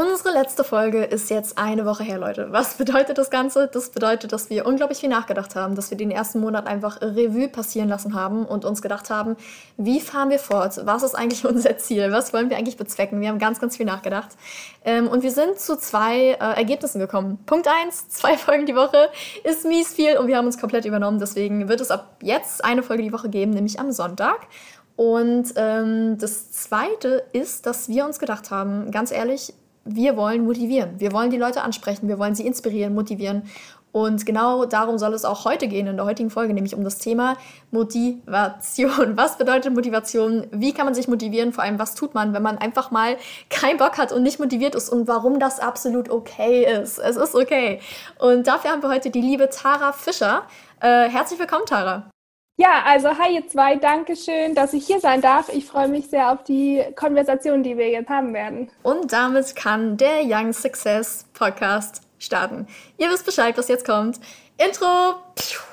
Unsere letzte Folge ist jetzt eine Woche her, Leute. Was bedeutet das Ganze? Das bedeutet, dass wir unglaublich viel nachgedacht haben, dass wir den ersten Monat einfach Revue passieren lassen haben und uns gedacht haben, wie fahren wir fort? Was ist eigentlich unser Ziel? Was wollen wir eigentlich bezwecken? Wir haben ganz, ganz viel nachgedacht. Ähm, und wir sind zu zwei äh, Ergebnissen gekommen. Punkt eins: zwei Folgen die Woche ist mies viel und wir haben uns komplett übernommen. Deswegen wird es ab jetzt eine Folge die Woche geben, nämlich am Sonntag. Und ähm, das Zweite ist, dass wir uns gedacht haben, ganz ehrlich, wir wollen motivieren. Wir wollen die Leute ansprechen, wir wollen sie inspirieren, motivieren. Und genau darum soll es auch heute gehen in der heutigen Folge, nämlich um das Thema Motivation. Was bedeutet Motivation? Wie kann man sich motivieren? Vor allem, was tut man, wenn man einfach mal keinen Bock hat und nicht motiviert ist und warum das absolut okay ist. Es ist okay. Und dafür haben wir heute die liebe Tara Fischer. Äh, herzlich willkommen, Tara. Ja, also hi ihr zwei, danke schön, dass ich hier sein darf. Ich freue mich sehr auf die Konversation, die wir jetzt haben werden. Und damit kann der Young Success Podcast starten. Ihr wisst Bescheid, was jetzt kommt. Intro! Piu.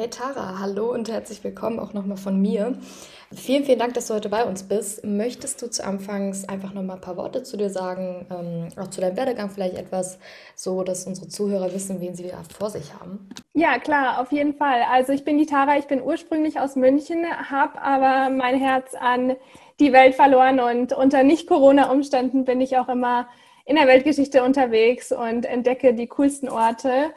Hey Tara, hallo und herzlich willkommen auch nochmal von mir. Vielen, vielen Dank, dass du heute bei uns bist. Möchtest du zu Anfangs einfach nochmal ein paar Worte zu dir sagen, ähm, auch zu deinem Werdegang vielleicht etwas, so dass unsere Zuhörer wissen, wen sie da vor sich haben? Ja, klar, auf jeden Fall. Also ich bin die Tara, ich bin ursprünglich aus München, habe aber mein Herz an die Welt verloren und unter Nicht-Corona-Umständen bin ich auch immer in der Weltgeschichte unterwegs und entdecke die coolsten Orte.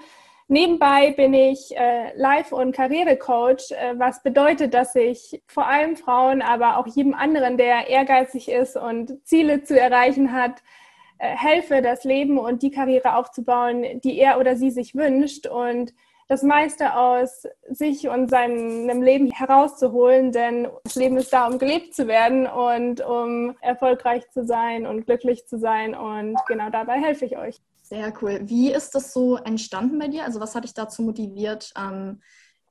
Nebenbei bin ich äh, Life- und Karrierecoach, äh, was bedeutet, dass ich vor allem Frauen, aber auch jedem anderen, der ehrgeizig ist und Ziele zu erreichen hat, äh, helfe, das Leben und die Karriere aufzubauen, die er oder sie sich wünscht und das meiste aus sich und seinem Leben herauszuholen, denn das Leben ist da, um gelebt zu werden und um erfolgreich zu sein und glücklich zu sein und genau dabei helfe ich euch. Sehr cool. Wie ist das so entstanden bei dir? Also was hat dich dazu motiviert, ähm,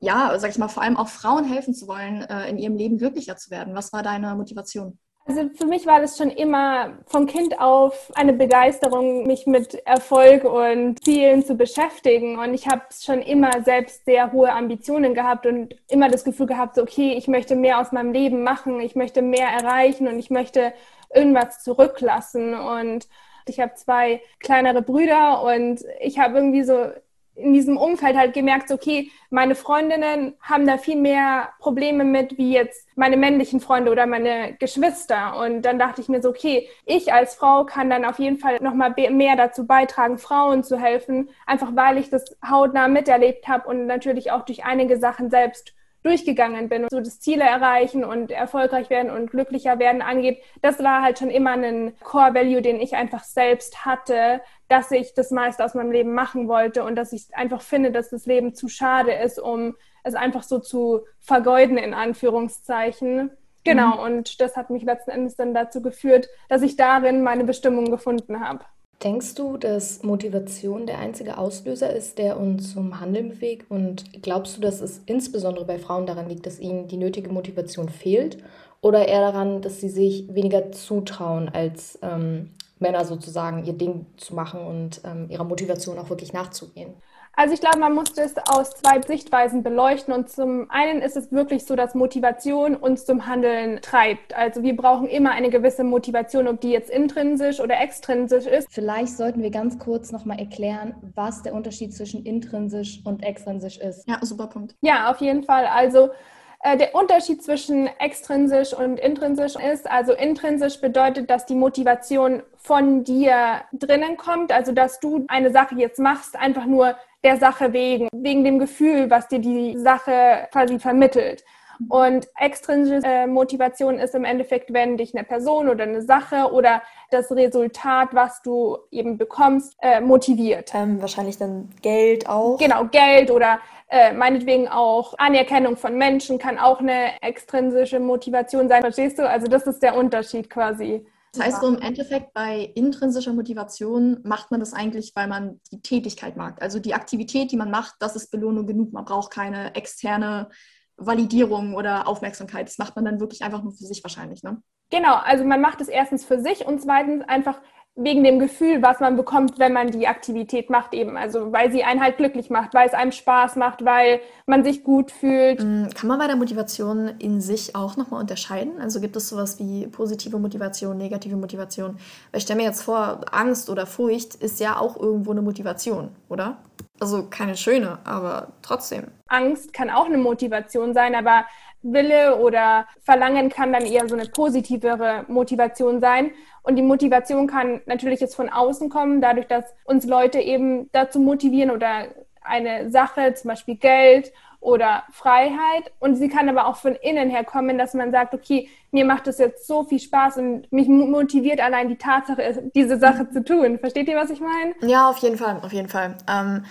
ja, sag ich mal, vor allem auch Frauen helfen zu wollen, äh, in ihrem Leben glücklicher zu werden? Was war deine Motivation? Also für mich war das schon immer vom Kind auf eine Begeisterung, mich mit Erfolg und Zielen zu beschäftigen. Und ich habe schon immer selbst sehr hohe Ambitionen gehabt und immer das Gefühl gehabt, so, okay, ich möchte mehr aus meinem Leben machen, ich möchte mehr erreichen und ich möchte irgendwas zurücklassen. Und ich habe zwei kleinere Brüder und ich habe irgendwie so in diesem Umfeld halt gemerkt, okay, meine Freundinnen haben da viel mehr Probleme mit, wie jetzt meine männlichen Freunde oder meine Geschwister. Und dann dachte ich mir so, okay, ich als Frau kann dann auf jeden Fall nochmal mehr dazu beitragen, Frauen zu helfen, einfach weil ich das hautnah miterlebt habe und natürlich auch durch einige Sachen selbst durchgegangen bin, so das Ziele erreichen und erfolgreich werden und glücklicher werden angeht, das war halt schon immer ein Core Value, den ich einfach selbst hatte, dass ich das meiste aus meinem Leben machen wollte und dass ich einfach finde, dass das Leben zu schade ist, um es einfach so zu vergeuden, in Anführungszeichen. Genau, mhm. und das hat mich letzten Endes dann dazu geführt, dass ich darin meine Bestimmung gefunden habe. Denkst du, dass Motivation der einzige Auslöser ist, der uns zum Handeln bewegt? Und glaubst du, dass es insbesondere bei Frauen daran liegt, dass ihnen die nötige Motivation fehlt? Oder eher daran, dass sie sich weniger zutrauen, als ähm, Männer sozusagen ihr Ding zu machen und ähm, ihrer Motivation auch wirklich nachzugehen? Also ich glaube, man muss das aus zwei Sichtweisen beleuchten. Und zum einen ist es wirklich so, dass Motivation uns zum Handeln treibt. Also wir brauchen immer eine gewisse Motivation, ob die jetzt intrinsisch oder extrinsisch ist. Vielleicht sollten wir ganz kurz nochmal erklären, was der Unterschied zwischen intrinsisch und extrinsisch ist. Ja, super Punkt. Ja, auf jeden Fall. Also äh, der Unterschied zwischen extrinsisch und intrinsisch ist, also intrinsisch bedeutet, dass die Motivation von dir drinnen kommt, also dass du eine Sache jetzt machst, einfach nur der Sache wegen, wegen dem Gefühl, was dir die Sache quasi vermittelt. Und extrinsische äh, Motivation ist im Endeffekt, wenn dich eine Person oder eine Sache oder das Resultat, was du eben bekommst, äh, motiviert. Ähm, wahrscheinlich dann Geld auch. Genau, Geld oder äh, meinetwegen auch Anerkennung von Menschen kann auch eine extrinsische Motivation sein. Verstehst du? Also das ist der Unterschied quasi. Das heißt so im Endeffekt bei intrinsischer Motivation macht man das eigentlich, weil man die Tätigkeit mag. Also die Aktivität, die man macht, das ist Belohnung genug. Man braucht keine externe Validierung oder Aufmerksamkeit. Das macht man dann wirklich einfach nur für sich wahrscheinlich, ne? Genau, also man macht es erstens für sich und zweitens einfach, wegen dem Gefühl, was man bekommt, wenn man die Aktivität macht eben. Also weil sie einen halt glücklich macht, weil es einem Spaß macht, weil man sich gut fühlt. Mm, kann man bei der Motivation in sich auch nochmal unterscheiden? Also gibt es sowas wie positive Motivation, negative Motivation? Weil ich stelle mir jetzt vor, Angst oder Furcht ist ja auch irgendwo eine Motivation, oder? Also keine schöne, aber trotzdem. Angst kann auch eine Motivation sein, aber Wille oder Verlangen kann dann eher so eine positivere Motivation sein. Und die Motivation kann natürlich jetzt von außen kommen, dadurch, dass uns Leute eben dazu motivieren oder eine Sache, zum Beispiel Geld oder Freiheit. Und sie kann aber auch von innen her kommen, dass man sagt, okay, mir macht das jetzt so viel Spaß und mich motiviert allein die Tatsache, diese Sache zu tun. Versteht ihr, was ich meine? Ja, auf jeden Fall, auf jeden Fall. Ähm,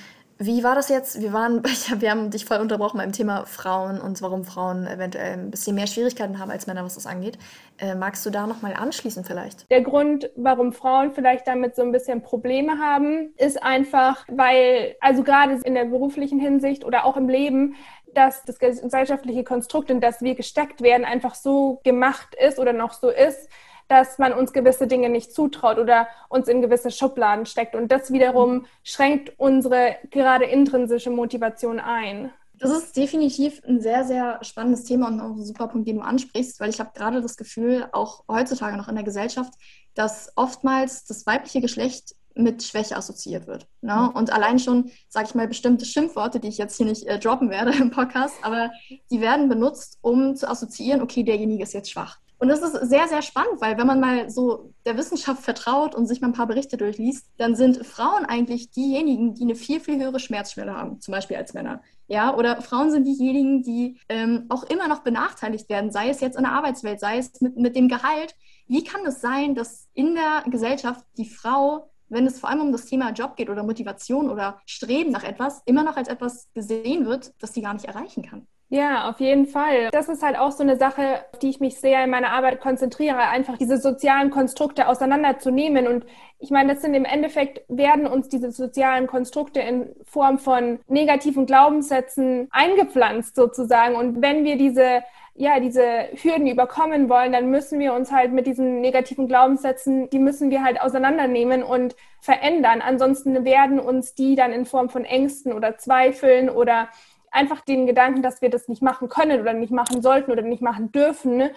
wie war das jetzt? Wir waren, wir haben dich voll unterbrochen beim Thema Frauen und warum Frauen eventuell ein bisschen mehr Schwierigkeiten haben als Männer, was das angeht. Äh, magst du da nochmal anschließen vielleicht? Der Grund, warum Frauen vielleicht damit so ein bisschen Probleme haben, ist einfach, weil, also gerade in der beruflichen Hinsicht oder auch im Leben, dass das gesellschaftliche Konstrukt, in das wir gesteckt werden, einfach so gemacht ist oder noch so ist, dass man uns gewisse Dinge nicht zutraut oder uns in gewisse Schubladen steckt. Und das wiederum schränkt unsere gerade intrinsische Motivation ein. Das ist definitiv ein sehr, sehr spannendes Thema und auch ein super Punkt, den du ansprichst, weil ich habe gerade das Gefühl, auch heutzutage noch in der Gesellschaft, dass oftmals das weibliche Geschlecht mit Schwäche assoziiert wird. Ne? Und allein schon, sage ich mal, bestimmte Schimpfworte, die ich jetzt hier nicht äh, droppen werde im Podcast, aber die werden benutzt, um zu assoziieren, okay, derjenige ist jetzt schwach. Und das ist sehr, sehr spannend, weil wenn man mal so der Wissenschaft vertraut und sich mal ein paar Berichte durchliest, dann sind Frauen eigentlich diejenigen, die eine viel, viel höhere Schmerzschwelle haben, zum Beispiel als Männer. Ja, oder Frauen sind diejenigen, die ähm, auch immer noch benachteiligt werden, sei es jetzt in der Arbeitswelt, sei es mit, mit dem Gehalt. Wie kann es sein, dass in der Gesellschaft die Frau, wenn es vor allem um das Thema Job geht oder Motivation oder Streben nach etwas, immer noch als etwas gesehen wird, das sie gar nicht erreichen kann? Ja, auf jeden Fall. Das ist halt auch so eine Sache, auf die ich mich sehr in meiner Arbeit konzentriere, einfach diese sozialen Konstrukte auseinanderzunehmen. Und ich meine, das sind im Endeffekt, werden uns diese sozialen Konstrukte in Form von negativen Glaubenssätzen eingepflanzt sozusagen. Und wenn wir diese ja, diese Hürden überkommen wollen, dann müssen wir uns halt mit diesen negativen Glaubenssätzen, die müssen wir halt auseinandernehmen und verändern. Ansonsten werden uns die dann in Form von Ängsten oder Zweifeln oder einfach den Gedanken, dass wir das nicht machen können oder nicht machen sollten oder nicht machen dürfen, ne,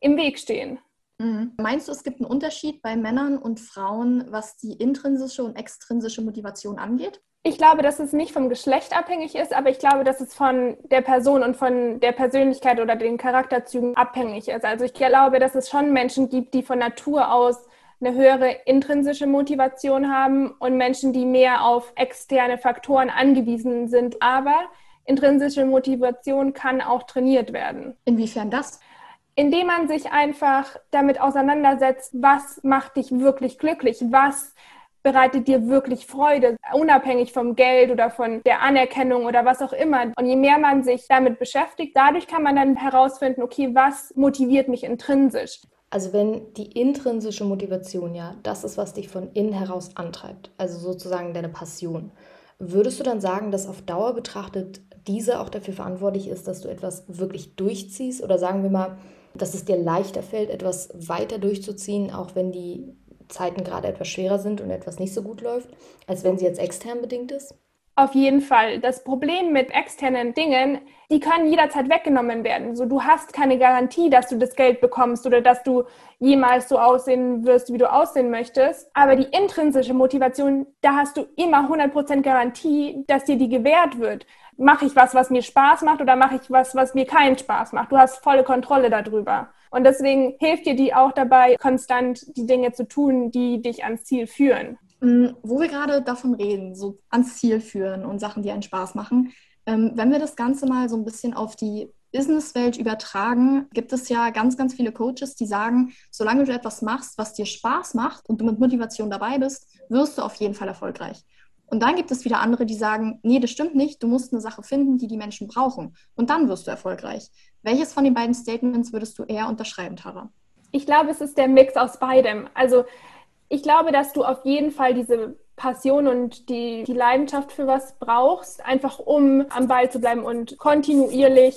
im Weg stehen. Mhm. Meinst du, es gibt einen Unterschied bei Männern und Frauen, was die intrinsische und extrinsische Motivation angeht? Ich glaube, dass es nicht vom Geschlecht abhängig ist, aber ich glaube, dass es von der Person und von der Persönlichkeit oder den Charakterzügen abhängig ist. Also ich glaube, dass es schon Menschen gibt, die von Natur aus eine höhere intrinsische Motivation haben und Menschen, die mehr auf externe Faktoren angewiesen sind. Aber intrinsische Motivation kann auch trainiert werden. Inwiefern das? Indem man sich einfach damit auseinandersetzt, was macht dich wirklich glücklich, was bereitet dir wirklich Freude, unabhängig vom Geld oder von der Anerkennung oder was auch immer. Und je mehr man sich damit beschäftigt, dadurch kann man dann herausfinden, okay, was motiviert mich intrinsisch. Also wenn die intrinsische Motivation ja das ist, was dich von innen heraus antreibt, also sozusagen deine Passion, würdest du dann sagen, dass auf Dauer betrachtet diese auch dafür verantwortlich ist, dass du etwas wirklich durchziehst oder sagen wir mal, dass es dir leichter fällt, etwas weiter durchzuziehen, auch wenn die Zeiten gerade etwas schwerer sind und etwas nicht so gut läuft, als wenn sie jetzt extern bedingt ist? Auf jeden Fall. Das Problem mit externen Dingen, die können jederzeit weggenommen werden. So, du hast keine Garantie, dass du das Geld bekommst oder dass du jemals so aussehen wirst, wie du aussehen möchtest. Aber die intrinsische Motivation, da hast du immer 100% Garantie, dass dir die gewährt wird mache ich was, was mir Spaß macht oder mache ich was, was mir keinen Spaß macht. Du hast volle Kontrolle darüber. Und deswegen hilft dir die auch dabei, konstant die Dinge zu tun, die dich ans Ziel führen. Mm, wo wir gerade davon reden, so ans Ziel führen und Sachen, die einen Spaß machen, ähm, wenn wir das Ganze mal so ein bisschen auf die Businesswelt übertragen, gibt es ja ganz, ganz viele Coaches, die sagen, solange du etwas machst, was dir Spaß macht und du mit Motivation dabei bist, wirst du auf jeden Fall erfolgreich. Und dann gibt es wieder andere, die sagen, nee, das stimmt nicht, du musst eine Sache finden, die die Menschen brauchen. Und dann wirst du erfolgreich. Welches von den beiden Statements würdest du eher unterschreiben, Tara? Ich glaube, es ist der Mix aus beidem. Also ich glaube, dass du auf jeden Fall diese Passion und die, die Leidenschaft für was brauchst, einfach um am Ball zu bleiben und kontinuierlich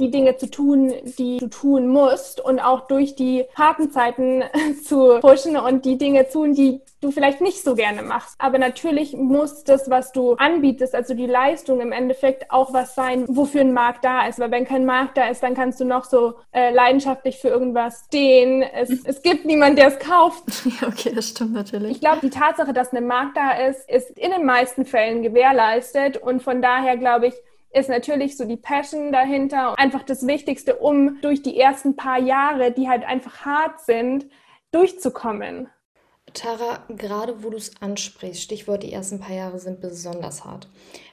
die Dinge zu tun, die du tun musst und auch durch die harten Zeiten zu pushen und die Dinge tun, die du vielleicht nicht so gerne machst. Aber natürlich muss das, was du anbietest, also die Leistung im Endeffekt auch was sein, wofür ein Markt da ist. Weil wenn kein Markt da ist, dann kannst du noch so äh, leidenschaftlich für irgendwas stehen. Es, es gibt niemanden, der es kauft. Ja, okay, das stimmt natürlich. Ich glaube, die Tatsache, dass ein Markt da ist, ist in den meisten Fällen gewährleistet. Und von daher glaube ich, ist natürlich so die Passion dahinter. Einfach das Wichtigste, um durch die ersten paar Jahre, die halt einfach hart sind, durchzukommen. Tara, gerade wo du es ansprichst, Stichwort die ersten paar Jahre sind besonders hart.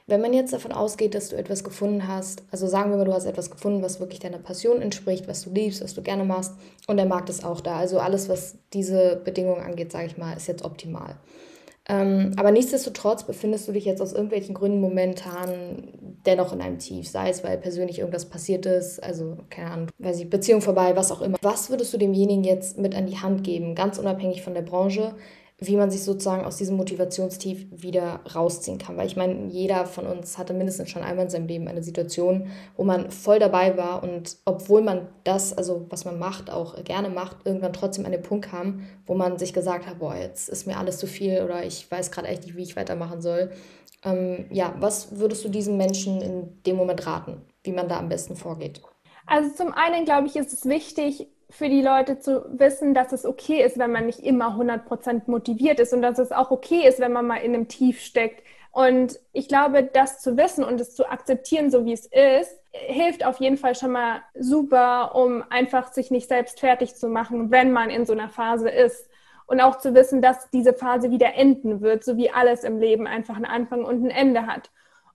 Wenn man jetzt davon ausgeht, dass du etwas gefunden hast, also sagen wir mal, du hast etwas gefunden, was wirklich deiner Passion entspricht, was du liebst, was du gerne machst und der Markt ist auch da. Also alles, was diese Bedingungen angeht, sage ich mal, ist jetzt optimal. Ähm, aber nichtsdestotrotz befindest du dich jetzt aus irgendwelchen Gründen momentan dennoch in einem Tief, sei es, weil persönlich irgendwas passiert ist, also keine Ahnung, weiß ich, Beziehung vorbei, was auch immer. Was würdest du demjenigen jetzt mit an die Hand geben, ganz unabhängig von der Branche, wie man sich sozusagen aus diesem Motivationstief wieder rausziehen kann. Weil ich meine, jeder von uns hatte mindestens schon einmal in seinem Leben eine Situation, wo man voll dabei war und obwohl man das, also was man macht, auch gerne macht, irgendwann trotzdem an den Punkt kam, wo man sich gesagt hat, boah, jetzt ist mir alles zu viel oder ich weiß gerade echt nicht, wie ich weitermachen soll. Ähm, ja, was würdest du diesen Menschen in dem Moment raten, wie man da am besten vorgeht? Also zum einen, glaube ich, ist es wichtig, für die Leute zu wissen, dass es okay ist, wenn man nicht immer 100% motiviert ist und dass es auch okay ist, wenn man mal in einem Tief steckt. Und ich glaube, das zu wissen und es zu akzeptieren, so wie es ist, hilft auf jeden Fall schon mal super, um einfach sich nicht selbst fertig zu machen, wenn man in so einer Phase ist. Und auch zu wissen, dass diese Phase wieder enden wird, so wie alles im Leben einfach einen Anfang und ein Ende hat.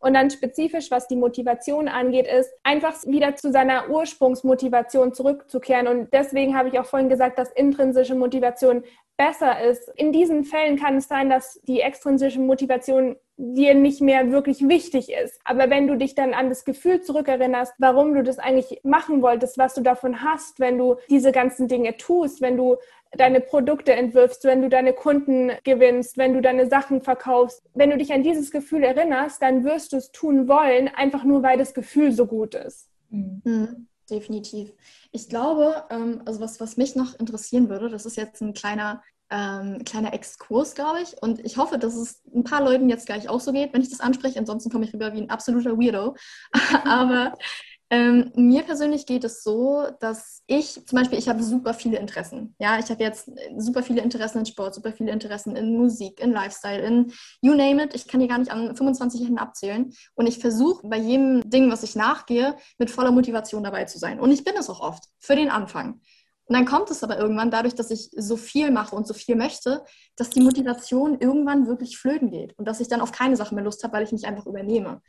Und dann spezifisch, was die Motivation angeht, ist einfach wieder zu seiner Ursprungsmotivation zurückzukehren. Und deswegen habe ich auch vorhin gesagt, dass intrinsische Motivation besser ist. In diesen Fällen kann es sein, dass die extrinsische Motivation dir nicht mehr wirklich wichtig ist. Aber wenn du dich dann an das Gefühl zurückerinnerst, warum du das eigentlich machen wolltest, was du davon hast, wenn du diese ganzen Dinge tust, wenn du deine Produkte entwirfst, wenn du deine Kunden gewinnst, wenn du deine Sachen verkaufst. Wenn du dich an dieses Gefühl erinnerst, dann wirst du es tun wollen, einfach nur weil das Gefühl so gut ist. Mhm. mhm. Definitiv. Ich glaube, ähm, also was, was mich noch interessieren würde, das ist jetzt ein kleiner, ähm, kleiner Exkurs, glaube ich. Und ich hoffe, dass es ein paar Leuten jetzt gleich auch so geht, wenn ich das anspreche. Ansonsten komme ich rüber wie ein absoluter Weirdo. Aber ähm, mir persönlich geht es so, dass ich zum Beispiel, ich habe super viele Interessen. Ja, ich habe jetzt super viele Interessen in Sport, super viele Interessen in Musik, in Lifestyle, in you name it. Ich kann die gar nicht an 25 Händen abzählen. Und ich versuche bei jedem Ding, was ich nachgehe, mit voller Motivation dabei zu sein. Und ich bin es auch oft für den Anfang. Und dann kommt es aber irgendwann dadurch, dass ich so viel mache und so viel möchte, dass die Motivation irgendwann wirklich flöten geht und dass ich dann auf keine Sache mehr Lust habe, weil ich mich einfach übernehme.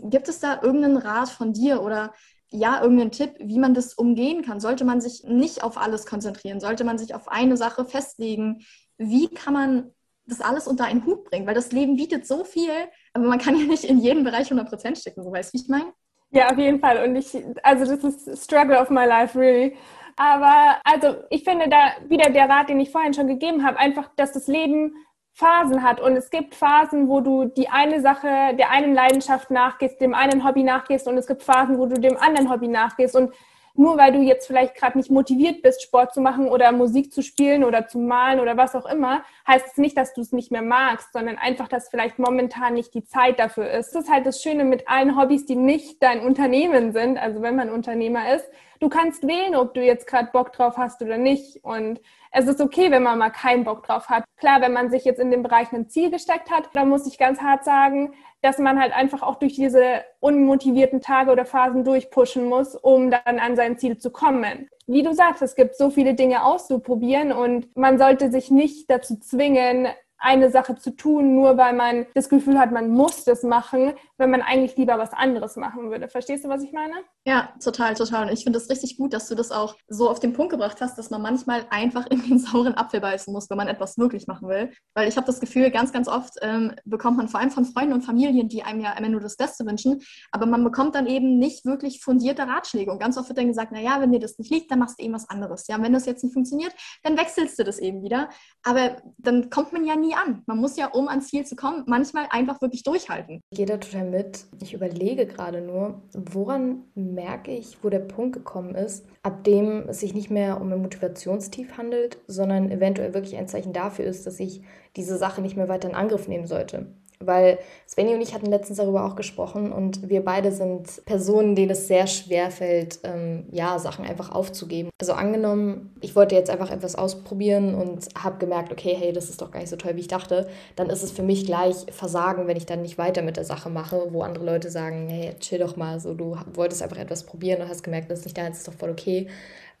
Gibt es da irgendeinen Rat von dir oder ja, irgendeinen Tipp, wie man das umgehen kann? Sollte man sich nicht auf alles konzentrieren? Sollte man sich auf eine Sache festlegen? Wie kann man das alles unter einen Hut bringen? Weil das Leben bietet so viel, aber man kann ja nicht in jedem Bereich 100% stecken, so weißt du, wie ich meine? Ja, auf jeden Fall. Und ich, also das ist Struggle of my life, really. Aber also ich finde da wieder der Rat, den ich vorhin schon gegeben habe, einfach, dass das Leben Phasen hat. Und es gibt Phasen, wo du die eine Sache, der einen Leidenschaft nachgehst, dem einen Hobby nachgehst und es gibt Phasen, wo du dem anderen Hobby nachgehst. Und nur weil du jetzt vielleicht gerade nicht motiviert bist, Sport zu machen oder Musik zu spielen oder zu malen oder was auch immer, heißt es nicht, dass du es nicht mehr magst, sondern einfach, dass vielleicht momentan nicht die Zeit dafür ist. Das ist halt das Schöne mit allen Hobbys, die nicht dein Unternehmen sind, also wenn man Unternehmer ist. Du kannst wählen, ob du jetzt gerade Bock drauf hast oder nicht. Und es ist okay, wenn man mal keinen Bock drauf hat. Klar, wenn man sich jetzt in dem Bereich ein Ziel gesteckt hat, dann muss ich ganz hart sagen, dass man halt einfach auch durch diese unmotivierten Tage oder Phasen durchpushen muss, um dann an sein Ziel zu kommen. Wie du sagst, es gibt so viele Dinge auszuprobieren und man sollte sich nicht dazu zwingen, eine Sache zu tun, nur weil man das Gefühl hat, man muss das machen, wenn man eigentlich lieber was anderes machen würde. Verstehst du, was ich meine? Ja, total, total. Und ich finde es richtig gut, dass du das auch so auf den Punkt gebracht hast, dass man manchmal einfach in den sauren Apfel beißen muss, wenn man etwas wirklich machen will. Weil ich habe das Gefühl, ganz, ganz oft ähm, bekommt man vor allem von Freunden und Familien, die einem ja immer nur das Beste wünschen, aber man bekommt dann eben nicht wirklich fundierte Ratschläge. Und ganz oft wird dann gesagt, naja, wenn dir das nicht liegt, dann machst du eben was anderes. Ja, und wenn das jetzt nicht funktioniert, dann wechselst du das eben wieder. Aber dann kommt man ja nie nie an. Man muss ja, um ans Ziel zu kommen, manchmal einfach wirklich durchhalten. Ich gehe da total mit. Ich überlege gerade nur, woran merke ich, wo der Punkt gekommen ist, ab dem es sich nicht mehr um ein Motivationstief handelt, sondern eventuell wirklich ein Zeichen dafür ist, dass ich diese Sache nicht mehr weiter in Angriff nehmen sollte. Weil Svenny und ich hatten letztens darüber auch gesprochen und wir beide sind Personen, denen es sehr schwer fällt, ähm, ja, Sachen einfach aufzugeben. Also angenommen, ich wollte jetzt einfach etwas ausprobieren und habe gemerkt, okay, hey, das ist doch gar nicht so toll, wie ich dachte, dann ist es für mich gleich Versagen, wenn ich dann nicht weiter mit der Sache mache, wo andere Leute sagen, hey, chill doch mal, so du wolltest einfach etwas probieren und hast gemerkt, das ist nicht deins, ist doch voll okay.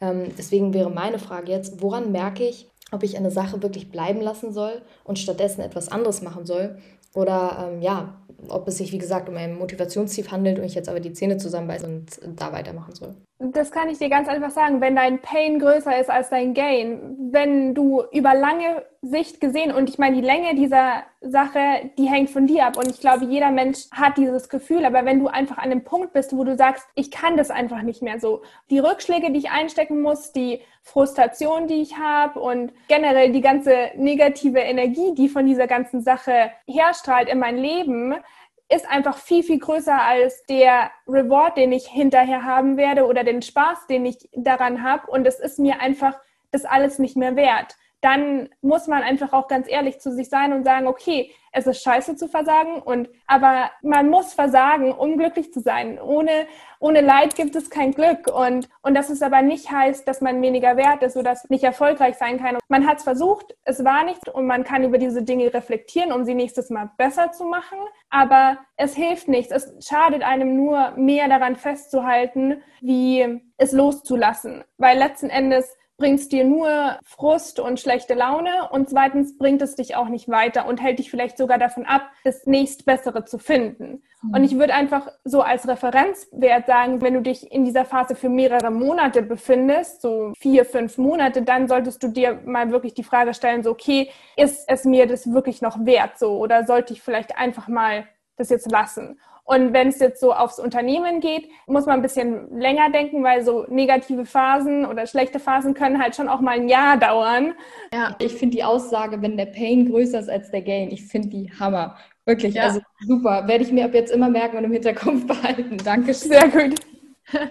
Ähm, deswegen wäre meine Frage jetzt, woran merke ich, ob ich eine Sache wirklich bleiben lassen soll und stattdessen etwas anderes machen soll oder ähm, ja, ob es sich, wie gesagt, um ein Motivationsziel handelt und ich jetzt aber die Zähne zusammenbeiße und da weitermachen soll. Das kann ich dir ganz einfach sagen. Wenn dein Pain größer ist als dein Gain, wenn du über lange Sicht gesehen, und ich meine, die Länge dieser Sache, die hängt von dir ab. Und ich glaube, jeder Mensch hat dieses Gefühl. Aber wenn du einfach an einem Punkt bist, wo du sagst, ich kann das einfach nicht mehr so, die Rückschläge, die ich einstecken muss, die Frustration, die ich habe und generell die ganze negative Energie, die von dieser ganzen Sache herstrahlt in mein Leben, ist einfach viel, viel größer als der Reward, den ich hinterher haben werde oder den Spaß, den ich daran habe. Und es ist mir einfach das alles nicht mehr wert dann muss man einfach auch ganz ehrlich zu sich sein und sagen, okay, es ist scheiße zu versagen und aber man muss versagen, um glücklich zu sein. Ohne, ohne Leid gibt es kein Glück und, und dass es aber nicht heißt, dass man weniger wert ist oder nicht erfolgreich sein kann. Man hat es versucht, es war nicht und man kann über diese Dinge reflektieren, um sie nächstes Mal besser zu machen, aber es hilft nichts. Es schadet einem nur mehr daran festzuhalten, wie es loszulassen, weil letzten Endes bringt es dir nur Frust und schlechte Laune und zweitens bringt es dich auch nicht weiter und hält dich vielleicht sogar davon ab, das nächstbessere zu finden. Mhm. Und ich würde einfach so als Referenzwert sagen, wenn du dich in dieser Phase für mehrere Monate befindest, so vier, fünf Monate, dann solltest du dir mal wirklich die Frage stellen, so, okay, ist es mir das wirklich noch wert so oder sollte ich vielleicht einfach mal das jetzt lassen? Und wenn es jetzt so aufs Unternehmen geht, muss man ein bisschen länger denken, weil so negative Phasen oder schlechte Phasen können halt schon auch mal ein Jahr dauern. Ja, ich finde die Aussage, wenn der Pain größer ist als der Gain, ich finde die Hammer. Wirklich, ja. also super. Werde ich mir ab jetzt immer merken und im Hinterkopf behalten. Danke. Sehr gut.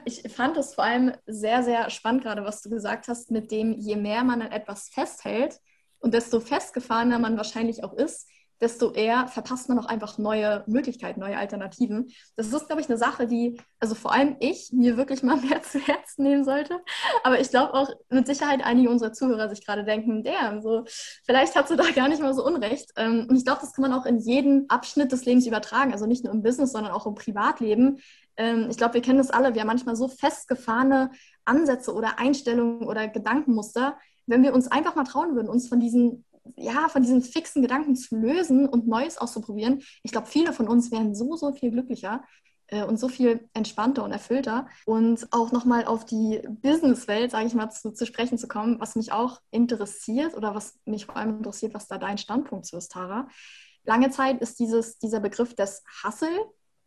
Ich fand es vor allem sehr, sehr spannend, gerade was du gesagt hast, mit dem, je mehr man an etwas festhält und desto festgefahrener man wahrscheinlich auch ist, desto eher verpasst man auch einfach neue Möglichkeiten, neue Alternativen. Das ist, glaube ich, eine Sache, die, also vor allem ich, mir wirklich mal mehr zu Herzen nehmen sollte. Aber ich glaube auch mit Sicherheit einige unserer Zuhörer sich gerade denken, der, so, vielleicht hast du da gar nicht mal so Unrecht. Ähm, und ich glaube, das kann man auch in jeden Abschnitt des Lebens übertragen, also nicht nur im Business, sondern auch im Privatleben. Ähm, ich glaube, wir kennen das alle. Wir haben manchmal so festgefahrene Ansätze oder Einstellungen oder Gedankenmuster, wenn wir uns einfach mal trauen würden, uns von diesen ja, von diesen fixen Gedanken zu lösen und Neues auszuprobieren. Ich glaube, viele von uns wären so, so viel glücklicher äh, und so viel entspannter und erfüllter. Und auch nochmal auf die Businesswelt, sage ich mal, zu, zu, sprechen zu kommen, was mich auch interessiert oder was mich vor allem interessiert, was da dein Standpunkt zu ist, Tara. Lange Zeit ist dieses, dieser Begriff des Hustle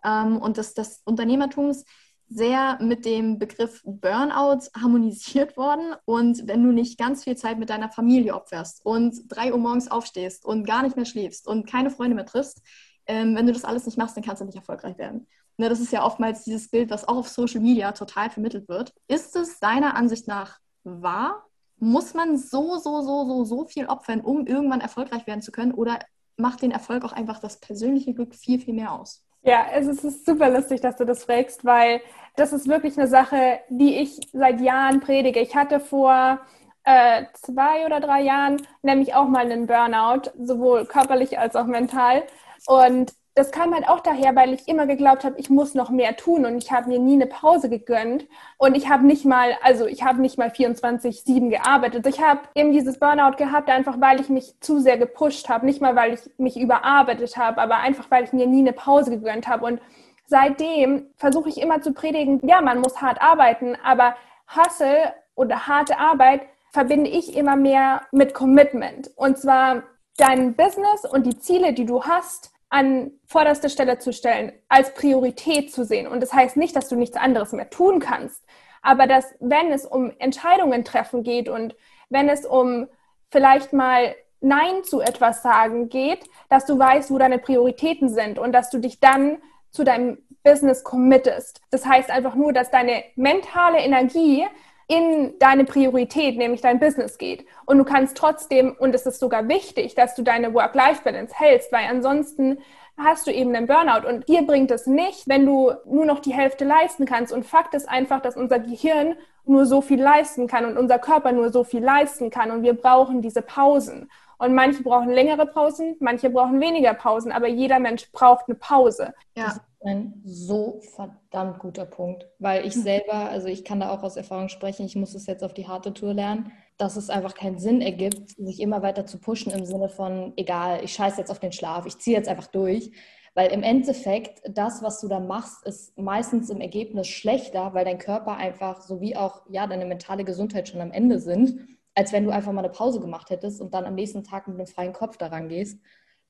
ähm, und des, des Unternehmertums sehr mit dem Begriff Burnout harmonisiert worden. Und wenn du nicht ganz viel Zeit mit deiner Familie opferst und drei Uhr morgens aufstehst und gar nicht mehr schläfst und keine Freunde mehr triffst, ähm, wenn du das alles nicht machst, dann kannst du nicht erfolgreich werden. Ne, das ist ja oftmals dieses Bild, was auch auf Social Media total vermittelt wird. Ist es deiner Ansicht nach wahr? Muss man so, so, so, so, so viel opfern, um irgendwann erfolgreich werden zu können? Oder macht den Erfolg auch einfach das persönliche Glück viel, viel mehr aus? Ja, es ist super lustig, dass du das fragst, weil das ist wirklich eine Sache, die ich seit Jahren predige. Ich hatte vor äh, zwei oder drei Jahren nämlich auch mal einen Burnout, sowohl körperlich als auch mental. Und das kam halt auch daher, weil ich immer geglaubt habe, ich muss noch mehr tun. Und ich habe mir nie eine Pause gegönnt. Und ich habe nicht mal, also ich habe nicht mal 24/7 gearbeitet. Ich habe eben dieses Burnout gehabt, einfach weil ich mich zu sehr gepusht habe, nicht mal weil ich mich überarbeitet habe, aber einfach weil ich mir nie eine Pause gegönnt habe. Und seitdem versuche ich immer zu predigen, ja, man muss hart arbeiten, aber Hustle oder harte Arbeit verbinde ich immer mehr mit Commitment. Und zwar dein Business und die Ziele, die du hast, an vorderste Stelle zu stellen, als Priorität zu sehen. Und das heißt nicht, dass du nichts anderes mehr tun kannst, aber dass, wenn es um Entscheidungen treffen geht und wenn es um vielleicht mal Nein zu etwas sagen geht, dass du weißt, wo deine Prioritäten sind und dass du dich dann zu deinem Business committest. Das heißt einfach nur, dass deine mentale Energie in deine Priorität, nämlich dein Business geht. Und du kannst trotzdem, und es ist sogar wichtig, dass du deine Work-Life-Balance hältst, weil ansonsten hast du eben einen Burnout. Und dir bringt es nicht, wenn du nur noch die Hälfte leisten kannst. Und Fakt ist einfach, dass unser Gehirn nur so viel leisten kann und unser Körper nur so viel leisten kann. Und wir brauchen diese Pausen. Und manche brauchen längere Pausen, manche brauchen weniger Pausen, aber jeder Mensch braucht eine Pause. Ja. Das ein so verdammt guter Punkt, weil ich selber, also ich kann da auch aus Erfahrung sprechen, ich muss es jetzt auf die harte Tour lernen, dass es einfach keinen Sinn ergibt, sich immer weiter zu pushen im Sinne von, egal, ich scheiße jetzt auf den Schlaf, ich ziehe jetzt einfach durch. Weil im Endeffekt, das, was du da machst, ist meistens im Ergebnis schlechter, weil dein Körper einfach sowie auch ja, deine mentale Gesundheit schon am Ende sind als wenn du einfach mal eine Pause gemacht hättest und dann am nächsten Tag mit einem freien Kopf daran gehst.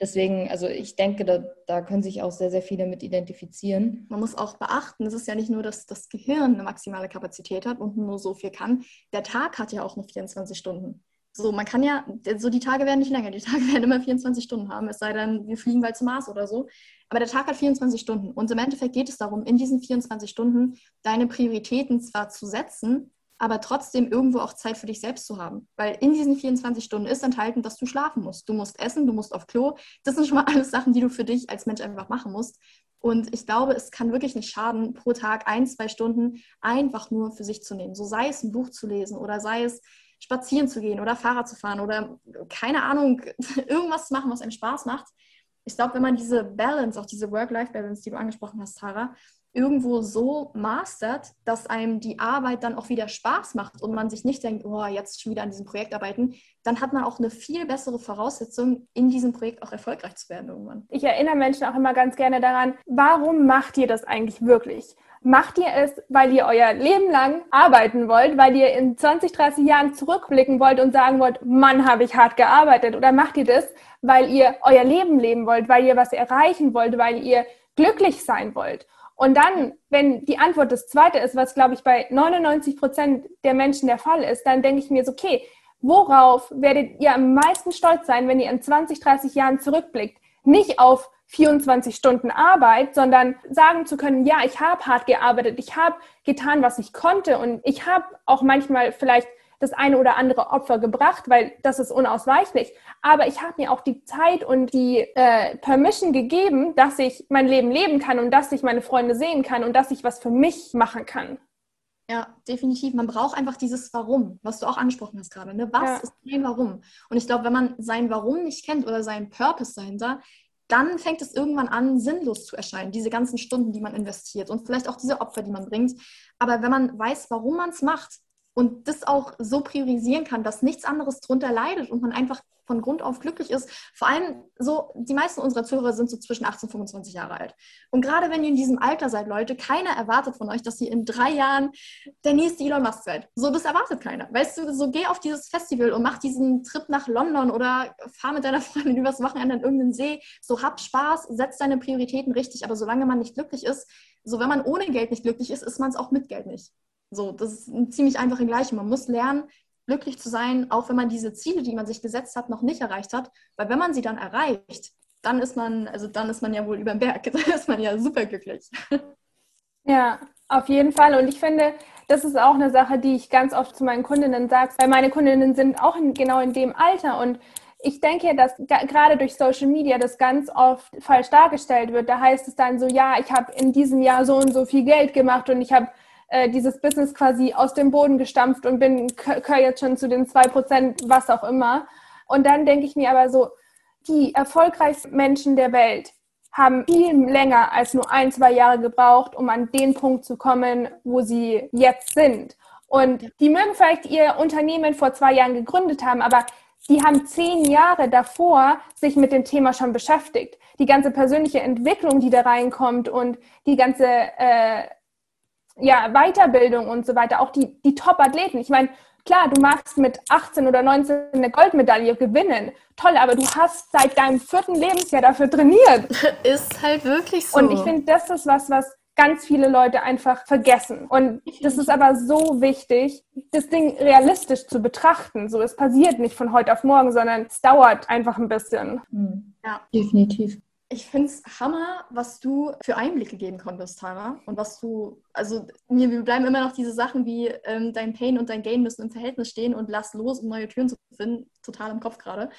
Deswegen, also ich denke, da, da können sich auch sehr, sehr viele mit identifizieren. Man muss auch beachten, es ist ja nicht nur, dass das Gehirn eine maximale Kapazität hat und nur so viel kann. Der Tag hat ja auch nur 24 Stunden. So, man kann ja, so die Tage werden nicht länger, die Tage werden immer 24 Stunden haben, es sei denn, wir fliegen bald zum Mars oder so. Aber der Tag hat 24 Stunden und im Endeffekt geht es darum, in diesen 24 Stunden deine Prioritäten zwar zu setzen, aber trotzdem irgendwo auch Zeit für dich selbst zu haben. Weil in diesen 24 Stunden ist enthalten, dass du schlafen musst. Du musst essen, du musst auf Klo. Das sind schon mal alles Sachen, die du für dich als Mensch einfach machen musst. Und ich glaube, es kann wirklich nicht schaden, pro Tag ein, zwei Stunden einfach nur für sich zu nehmen. So sei es ein Buch zu lesen oder sei es spazieren zu gehen oder Fahrrad zu fahren oder keine Ahnung, irgendwas zu machen, was einem Spaß macht. Ich glaube, wenn man diese Balance, auch diese Work-Life-Balance, die du angesprochen hast, Tara, irgendwo so mastert, dass einem die Arbeit dann auch wieder Spaß macht und man sich nicht denkt, oh, jetzt schon wieder an diesem Projekt arbeiten, dann hat man auch eine viel bessere Voraussetzung, in diesem Projekt auch erfolgreich zu werden irgendwann. Ich erinnere Menschen auch immer ganz gerne daran, warum macht ihr das eigentlich wirklich? Macht ihr es, weil ihr euer Leben lang arbeiten wollt, weil ihr in 20, 30 Jahren zurückblicken wollt und sagen wollt, Mann, habe ich hart gearbeitet? Oder macht ihr das, weil ihr euer Leben leben wollt, weil ihr was erreichen wollt, weil ihr glücklich sein wollt? Und dann, wenn die Antwort das zweite ist, was glaube ich bei 99 Prozent der Menschen der Fall ist, dann denke ich mir so, okay, worauf werdet ihr am meisten stolz sein, wenn ihr in 20, 30 Jahren zurückblickt? Nicht auf 24 Stunden Arbeit, sondern sagen zu können, ja, ich habe hart gearbeitet, ich habe getan, was ich konnte und ich habe auch manchmal vielleicht das eine oder andere Opfer gebracht, weil das ist unausweichlich. Aber ich habe mir auch die Zeit und die äh, Permission gegeben, dass ich mein Leben leben kann und dass ich meine Freunde sehen kann und dass ich was für mich machen kann. Ja, definitiv. Man braucht einfach dieses Warum, was du auch angesprochen hast gerade. Ne? Was ja. ist dein Warum? Und ich glaube, wenn man sein Warum nicht kennt oder seinen Purpose dahinter, dann fängt es irgendwann an, sinnlos zu erscheinen, diese ganzen Stunden, die man investiert und vielleicht auch diese Opfer, die man bringt. Aber wenn man weiß, warum man es macht, und das auch so priorisieren kann, dass nichts anderes drunter leidet und man einfach von Grund auf glücklich ist. Vor allem so, die meisten unserer Zuhörer sind so zwischen 18 und 25 Jahre alt. Und gerade wenn ihr in diesem Alter seid, Leute, keiner erwartet von euch, dass ihr in drei Jahren der nächste Elon Musk seid. So, das erwartet keiner. Weißt du, so geh auf dieses Festival und mach diesen Trip nach London oder fahr mit deiner Freundin übers Wochenende an irgendeinen See. So, hab Spaß, setz deine Prioritäten richtig. Aber solange man nicht glücklich ist, so wenn man ohne Geld nicht glücklich ist, ist man es auch mit Geld nicht. So, das ist ein ziemlich einfache Gleiche. Man muss lernen, glücklich zu sein, auch wenn man diese Ziele, die man sich gesetzt hat, noch nicht erreicht hat. Weil wenn man sie dann erreicht, dann ist man, also dann ist man ja wohl über den Berg. Dann ist man ja super glücklich. Ja, auf jeden Fall. Und ich finde, das ist auch eine Sache, die ich ganz oft zu meinen Kundinnen sage, weil meine Kundinnen sind auch in, genau in dem Alter und ich denke, dass gerade durch Social Media das ganz oft falsch dargestellt wird. Da heißt es dann so, ja, ich habe in diesem Jahr so und so viel Geld gemacht und ich habe äh, dieses Business quasi aus dem Boden gestampft und bin gehöre jetzt schon zu den zwei Prozent, was auch immer. Und dann denke ich mir aber so, die erfolgreichsten Menschen der Welt haben viel länger als nur ein, zwei Jahre gebraucht, um an den Punkt zu kommen, wo sie jetzt sind. Und die mögen vielleicht ihr Unternehmen vor zwei Jahren gegründet haben, aber die haben zehn Jahre davor sich mit dem Thema schon beschäftigt. Die ganze persönliche Entwicklung, die da reinkommt und die ganze äh, ja, Weiterbildung und so weiter, auch die, die Top-Athleten. Ich meine, klar, du magst mit 18 oder 19 eine Goldmedaille gewinnen. Toll, aber du hast seit deinem vierten Lebensjahr dafür trainiert. Ist halt wirklich so. Und ich finde, das ist was, was ganz viele Leute einfach vergessen. Und das ist aber so wichtig, das Ding realistisch zu betrachten. So, es passiert nicht von heute auf morgen, sondern es dauert einfach ein bisschen. Hm. Ja, definitiv. Ich finde es Hammer, was du für Einblicke geben konntest, Tara. Und was du, also mir bleiben immer noch diese Sachen wie ähm, dein Pain und dein Gain müssen im Verhältnis stehen und lass los, um neue Türen zu finden. Total im Kopf gerade.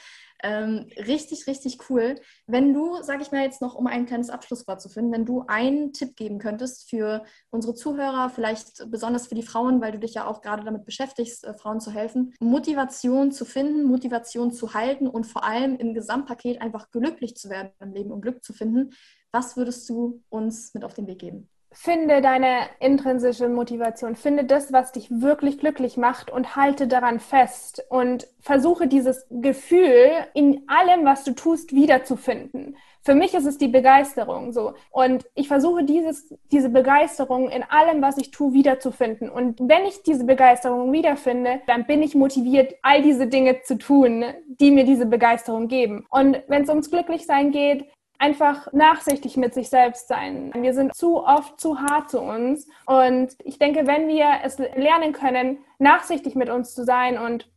Ähm, richtig, richtig cool. Wenn du, sag ich mal jetzt noch, um ein kleines Abschlusswort zu finden, wenn du einen Tipp geben könntest für unsere Zuhörer, vielleicht besonders für die Frauen, weil du dich ja auch gerade damit beschäftigst, äh, Frauen zu helfen, Motivation zu finden, Motivation zu halten und vor allem im Gesamtpaket einfach glücklich zu werden im Leben und Glück zu finden, was würdest du uns mit auf den Weg geben? Finde deine intrinsische Motivation, finde das, was dich wirklich glücklich macht und halte daran fest und versuche dieses Gefühl in allem, was du tust, wiederzufinden. Für mich ist es die Begeisterung so und ich versuche dieses, diese Begeisterung in allem, was ich tue, wiederzufinden. Und wenn ich diese Begeisterung wiederfinde, dann bin ich motiviert, all diese Dinge zu tun, die mir diese Begeisterung geben. Und wenn es ums Glücklichsein geht, einfach nachsichtig mit sich selbst sein. Wir sind zu oft zu hart zu uns. Und ich denke, wenn wir es lernen können, nachsichtig mit uns zu sein und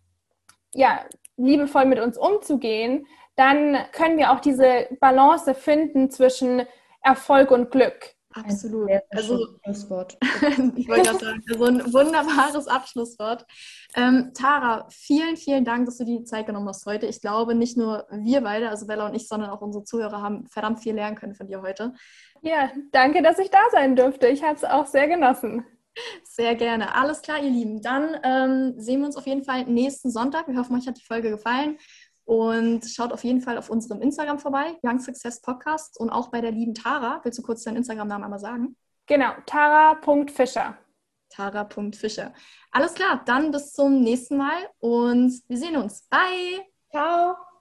ja, liebevoll mit uns umzugehen, dann können wir auch diese Balance finden zwischen Erfolg und Glück. Absolut. Also, Schlusswort. ich wollte gerade sagen, so ein wunderbares Abschlusswort. Ähm, Tara, vielen, vielen Dank, dass du die Zeit genommen hast heute. Ich glaube, nicht nur wir beide, also Bella und ich, sondern auch unsere Zuhörer haben verdammt viel lernen können von dir heute. Ja, danke, dass ich da sein durfte. Ich habe es auch sehr genossen. Sehr gerne. Alles klar, ihr Lieben. Dann ähm, sehen wir uns auf jeden Fall nächsten Sonntag. Wir hoffen, euch hat die Folge gefallen. Und schaut auf jeden Fall auf unserem Instagram vorbei, Young Success Podcast und auch bei der lieben Tara. Willst du kurz deinen Instagram-Namen einmal sagen? Genau, tara.fischer. Tara.fischer. Alles klar, dann bis zum nächsten Mal und wir sehen uns. Bye. Ciao.